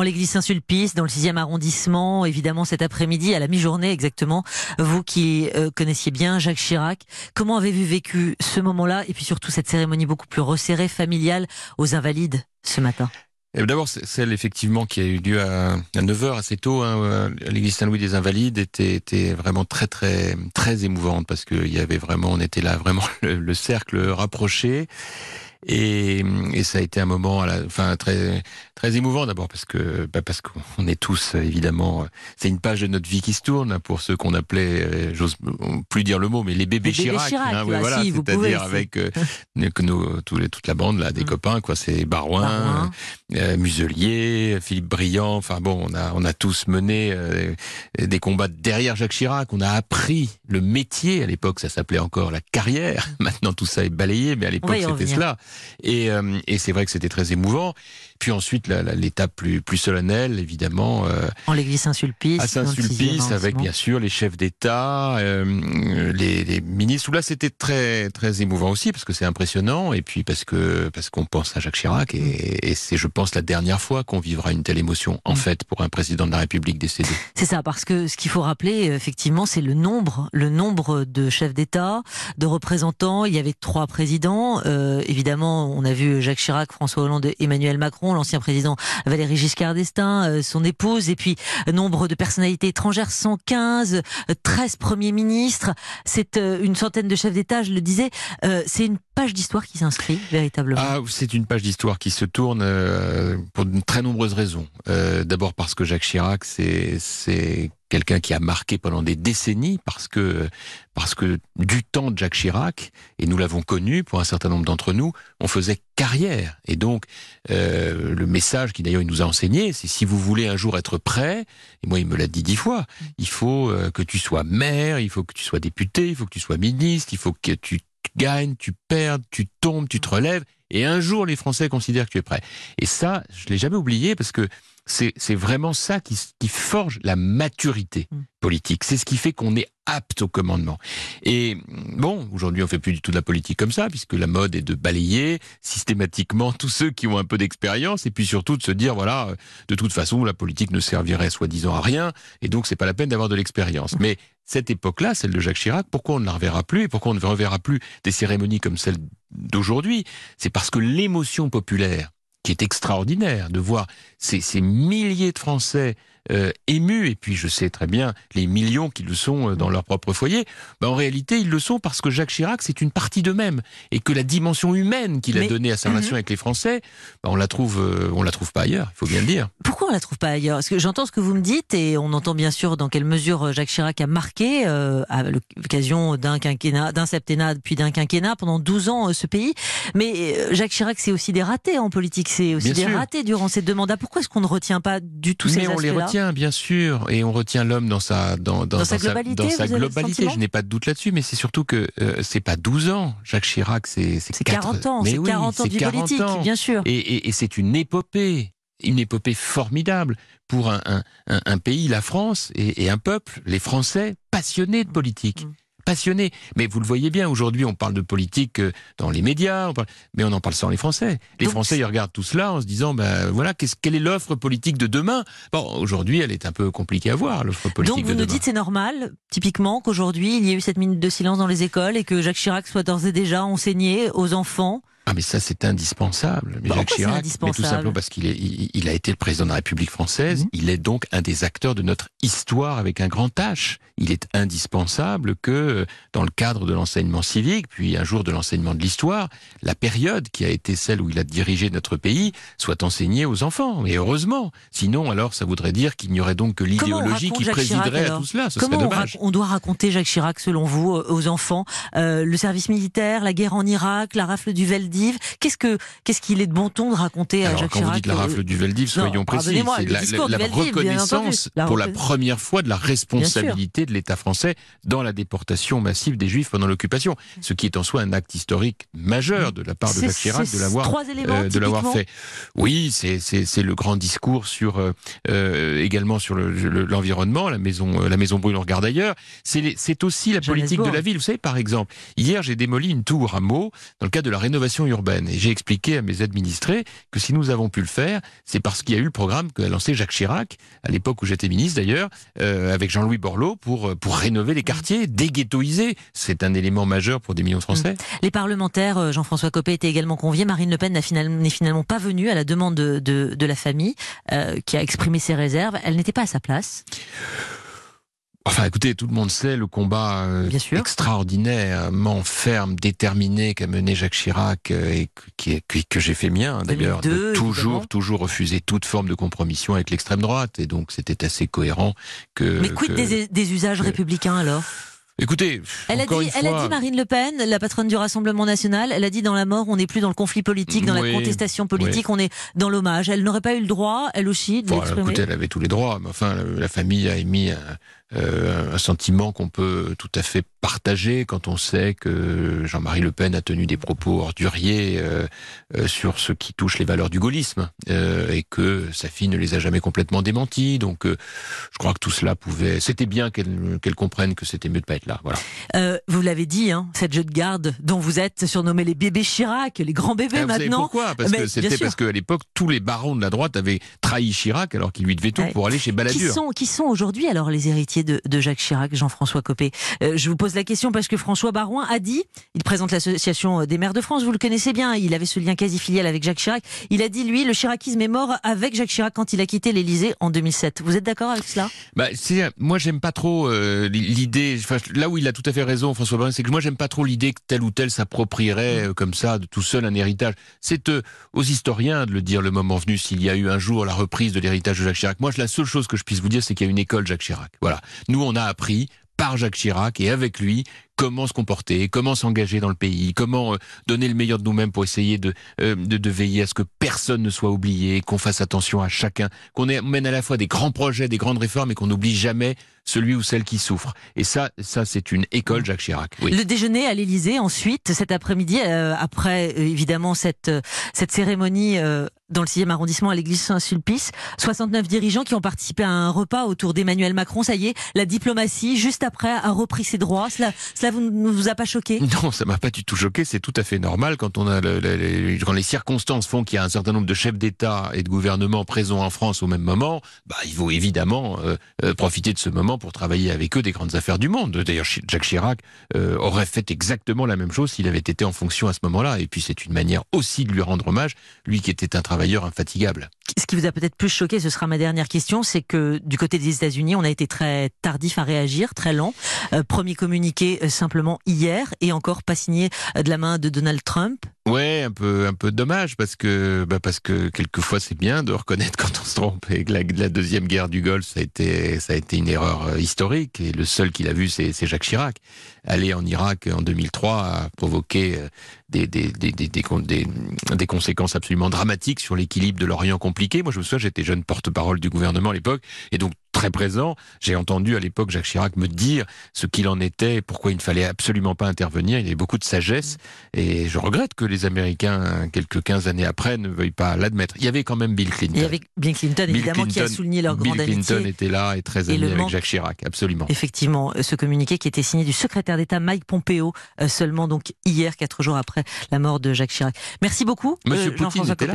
en l'église Saint-Sulpice, dans le 6e arrondissement, évidemment cet après-midi, à la mi-journée exactement. Vous qui euh, connaissiez bien Jacques Chirac, comment avez-vous vécu ce moment-là et puis surtout cette cérémonie beaucoup plus resserrée, familiale, aux Invalides ce matin? D'abord, celle effectivement qui a eu lieu à, 9h assez tôt, hein, euh, l'église Saint-Louis des Invalides était, était, vraiment très très très émouvante parce qu'il y avait vraiment, on était là vraiment le cercle rapproché. Et, et, ça a été un moment, à la, enfin très très émouvant d'abord parce que bah parce qu'on est tous évidemment, c'est une page de notre vie qui se tourne pour ceux qu'on appelait, euh, j'ose plus dire le mot, mais les bébés, Chirac, hein, voilà, c'est-à-dire avec euh, que les, toute la bande là, des mm. copains quoi, c'est Barouin, euh, Muselier, Philippe Briand, enfin bon, on a on a tous mené euh, des combats derrière Jacques Chirac, on a appris le métier à l'époque, ça s'appelait encore la carrière. Maintenant tout ça est balayé, mais à l'époque c'était cela. Et, euh, et c'est vrai que c'était très émouvant. Puis ensuite, l'étape plus, plus solennelle, évidemment. Euh, en l'église Saint-Sulpice. À Saint-Sulpice, avec bien sûr les chefs d'État, euh, les, les, ministres. Là, c'était très, très émouvant aussi, parce que c'est impressionnant, et puis parce que parce qu'on pense à Jacques Chirac, et, et c'est, je pense, la dernière fois qu'on vivra une telle émotion, en mm. fait, pour un président de la République décédé. C'est ça, parce que ce qu'il faut rappeler, effectivement, c'est le nombre, le nombre de chefs d'État, de représentants. Il y avait trois présidents. Euh, évidemment, on a vu Jacques Chirac, François Hollande, Emmanuel Macron l'ancien président Valéry Giscard d'Estaing, euh, son épouse, et puis euh, nombre de personnalités étrangères, 115, 13 euh, premiers ministres, c'est une centaine de chefs d'État, je le disais, c'est une page d'histoire qui s'inscrit véritablement. Ah, c'est une page d'histoire qui se tourne pour de très nombreuses raisons. D'abord parce que Jacques Chirac, c'est quelqu'un qui a marqué pendant des décennies parce que parce que du temps de Jacques Chirac et nous l'avons connu pour un certain nombre d'entre nous, on faisait carrière et donc euh, le message qui d'ailleurs il nous a enseigné, c'est si vous voulez un jour être prêt, et moi il me l'a dit dix fois, il faut euh, que tu sois maire, il faut que tu sois député, il faut que tu sois ministre, il faut que tu gagnes, tu perds, tu tombes, tu te relèves et un jour les Français considèrent que tu es prêt. Et ça, je l'ai jamais oublié parce que c'est vraiment ça qui, forge la maturité mm. politique. C'est ce qui fait qu'on est apte au commandement. Et bon, aujourd'hui, on fait plus du tout de la politique comme ça, puisque la mode est de balayer systématiquement tous ceux qui ont un peu d'expérience, et puis surtout de se dire, voilà, de toute façon, la politique ne servirait soi-disant à rien, et donc c'est pas la peine d'avoir de l'expérience. Mais cette époque-là, celle de Jacques Chirac, pourquoi on ne la reverra plus, et pourquoi on ne reverra plus des cérémonies comme celle d'aujourd'hui? C'est parce que l'émotion populaire qui est extraordinaire de voir ces, ces milliers de Français euh, émus, et puis je sais très bien les millions qui le sont euh, dans leur propre foyer, ben en réalité ils le sont parce que Jacques Chirac c'est une partie d'eux-mêmes et que la dimension humaine qu'il a donnée à sa relation mhm. avec les Français, ben on la trouve, euh, on la trouve pas ailleurs, il faut bien le dire. Pourquoi on la trouve pas ailleurs? Parce que j'entends ce que vous me dites et on entend bien sûr dans quelle mesure Jacques Chirac a marqué à l'occasion d'un quinquennat, d'un septennat puis d'un quinquennat pendant 12 ans ce pays. Mais Jacques Chirac c'est aussi des ratés en politique, c'est aussi des ratés durant ces deux mandats. Pourquoi est-ce qu'on ne retient pas du tout ces aspects-là? retient, bien sûr, et on retient l'homme dans sa dans, dans, sa globalité. Sa, globalité. Je n'ai pas de doute là-dessus, mais c'est surtout que euh, c'est pas 12 ans. Jacques Chirac, c'est c'est 40 ans, c'est 40 ans du politique, bien sûr. Et, et, et c'est une épopée une épopée formidable pour un, un, un, pays, la France, et, et, un peuple, les Français, passionnés de politique. Mm passionné. Mais vous le voyez bien, aujourd'hui, on parle de politique euh, dans les médias, mais on en parle sans les Français. Les Français, ils regardent tout cela en se disant, ben voilà, quelle est l'offre politique de demain? Bon, aujourd'hui, elle est un peu compliquée à voir, l'offre politique de demain. Donc vous nous dites, c'est normal, typiquement, qu'aujourd'hui, il y ait eu cette minute de silence dans les écoles et que Jacques Chirac soit d'ores et déjà enseigné aux enfants ah mais ça c'est indispensable. Mais Jacques Chirac, mais tout simplement parce qu'il il, a été le président de la République française. Mhm. Il est donc un des acteurs de notre histoire avec un grand H. Il est indispensable que dans le cadre de l'enseignement civique, puis un jour de l'enseignement de l'histoire, la période qui a été celle où il a dirigé notre pays soit enseignée aux enfants. Et heureusement. Sinon, alors ça voudrait dire qu'il n'y aurait donc que l'idéologie qui présiderait à tout cela. Ce Comment serait dommage. On, doit raconter Jacques Chirac selon vous aux enfants euh, le service militaire, la guerre en Irak, la rafle du Qu'est-ce que qu'est-ce qu'il est de bon ton de raconter à Jacques quand vous dites la rafle du Veldiv, soyons précis, c'est la, reconnaissance pour la première fois de la responsabilité de l'État français dans la déportation massive des Juifs pendant l'occupation, ce qui est en soi un acte historique majeur de la part de Jacques Chirac de l'avoir euh, de l'avoir fait. Oui, c'est le grand discours sur euh, euh, également sur l'environnement, la maison la maison brûle on regarde ailleurs. C'est aussi la politique de la ville. Vous savez, par exemple, hier j'ai démoli une tour à Meaux dans le cadre de la rénovation urbaine et j'ai expliqué à mes administrés que si nous avons pu le faire, c'est parce qu'il y a eu le programme qu'a lancé Jacques Chirac à l'époque où j'étais ministre d'ailleurs, avec Jean-Louis Borloo pour pour rénover les quartiers, déghettoiser. C'est un élément majeur pour des millions de Français. Les parlementaires, Jean-François Copé était également convié. Marine Le Pen n'est finalement, pas venue à la demande de, la famille euh, qui a exprimé ses réserves. Elle n'était pas à sa place. Enfin, écoutez, tout le monde sait le combat euh, extraordinairement ferme, déterminé qu'a mené Jacques Chirac euh, et que j'ai fait mien d'ailleurs, de toujours, toujours refuser toute forme de compromission avec l'extrême droite. Et donc, c'était assez cohérent que. Mais quid des, usages républicains alors? Écoutez, elle a, dit, elle a dit Marine Le Pen, la patronne du Rassemblement national, elle a dit dans la mort, on n'est plus dans le conflit politique, dans la contestation politique, on est dans l'hommage. Elle n'aurait pas eu le droit, elle aussi, de l'exprimer? Écoutez, elle avait tous les droits, mais enfin, la famille a émis un, euh, un sentiment qu'on peut tout à fait partager quand on sait que Jean-Marie Le Pen a tenu des propos orduriers euh, euh, sur ce qui touche les valeurs du gaullisme et que sa fille ne les a jamais complètement démentis. Donc, je crois que tout cela pouvait. C'était bien qu'elle comprenne que c'était mieux de pas être là. Voilà. vous l'avez dit, hein, cette jeune garde dont vous êtes surnommé les bébés Chirac, les grands bébés ah, maintenant. pourquoi? Parce que c'était parce qu'à l'époque tous les barons de la droite avaient trahi Chirac alors qu'il lui devait tout pour aller chez Balladur. Qui sont, qui sont aujourd'hui alors les héritiers? De, Jacques Chirac, Jean-François Copé. Euh, je vous pose la question parce que François Barouin a dit, il présente l'association des maires de France, vous le connaissez bien, il avait ce lien quasi filial avec Jacques Chirac. Il a dit, lui, le chiracisme est mort avec Jacques Chirac quand il a quitté l'Élysée en 2007. Vous êtes d'accord avec cela? Bah, Moi, j'aime pas trop euh, l'idée, là où il a tout à fait raison, François Barouin, c'est que moi, j'aime pas trop l'idée que tel ou tel s'approprierait euh, comme ça, de tout seul, un héritage. C'est aux historiens de le dire le moment venu s'il y a eu un jour la reprise de l'héritage de Jacques Chirac. Moi, la seule chose que je puisse vous dire, c'est qu'il y a une école Jacques Chirac. Voilà. Nous, on a appris par Jacques Chirac et avec lui comment se comporter, comment s'engager dans le pays, comment euh, donner le meilleur de nous-mêmes pour essayer euh, de, de, veiller à ce que personne ne soit oublié, qu'on fasse attention à chacun, qu'on mène à la fois des grands projets, des grandes réformes et qu'on n'oublie jamais celui ou celle qui souffre. Et ça, ça c'est une école Jacques Chirac. Le déjeuner à l'Élysée ensuite cet après-midi, euh, après évidemment cette cette cérémonie dans le 6e arrondissement à l'église Saint-Sulpice. 69 dirigeants qui ont participé à un repas autour d'Emmanuel Macron. Ça y est, la diplomatie, juste après, a repris ses droits. Vous, ne vous a pas choqué? Non, ça m'a pas du tout choqué. C'est tout à fait normal quand on a quand les circonstances font qu'il y a un certain nombre de chefs d'État et de gouvernement présents en France au même moment. Bah, il faut évidemment euh, euh, profiter de ce moment pour travailler avec eux des grandes affaires du monde. D'ailleurs, Jacques Chirac euh, aurait fait exactement la même chose s'il avait été en fonction à ce moment-là. Et puis, c'est une manière aussi de lui rendre hommage, lui qui était un travailleur infatigable. Ce qui vous a peut-être plus choqué, ce sera ma dernière question, c'est que du côté des États-Unis, on a été très tardif à réagir, très lent. Euh, premier communiqué simplement hier et encore pas signé euh, de la main de Donald Trump. Ouais, un peu, un peu dommage parce que, bah parce que quelquefois c'est bien de reconnaître quand on se trompe et que la, deuxième guerre du Golfe ça a été, ça a été une erreur historique et le seul qui l'a vu c'est Jacques Chirac. Aller en Irak en 2003 a provoqué des, des, des conséquences absolument dramatiques sur l'équilibre de l'Orient compliqué. Moi, je me souviens, j'étais jeune porte-parole du gouvernement à l'époque, et donc très présent. J'ai entendu à l'époque Jacques Chirac me dire ce qu'il en était, pourquoi il ne fallait absolument pas intervenir. Il y avait beaucoup de sagesse, et je regrette que les Américains, quelques 15 années après, ne veuillent pas l'admettre. Il y avait quand même Bill Clinton. Il y avait Bill Clinton, évidemment, qui a souligné leur grande amitié. Bill Clinton était là et très ami avec Jacques Chirac, absolument. Effectivement, ce communiqué qui était signé du secrétaire d'État Mike Pompeo, euh, seulement donc hier, quatre jours après la mort de Jacques Chirac. Merci beaucoup, Monsieur euh, Poutine était là.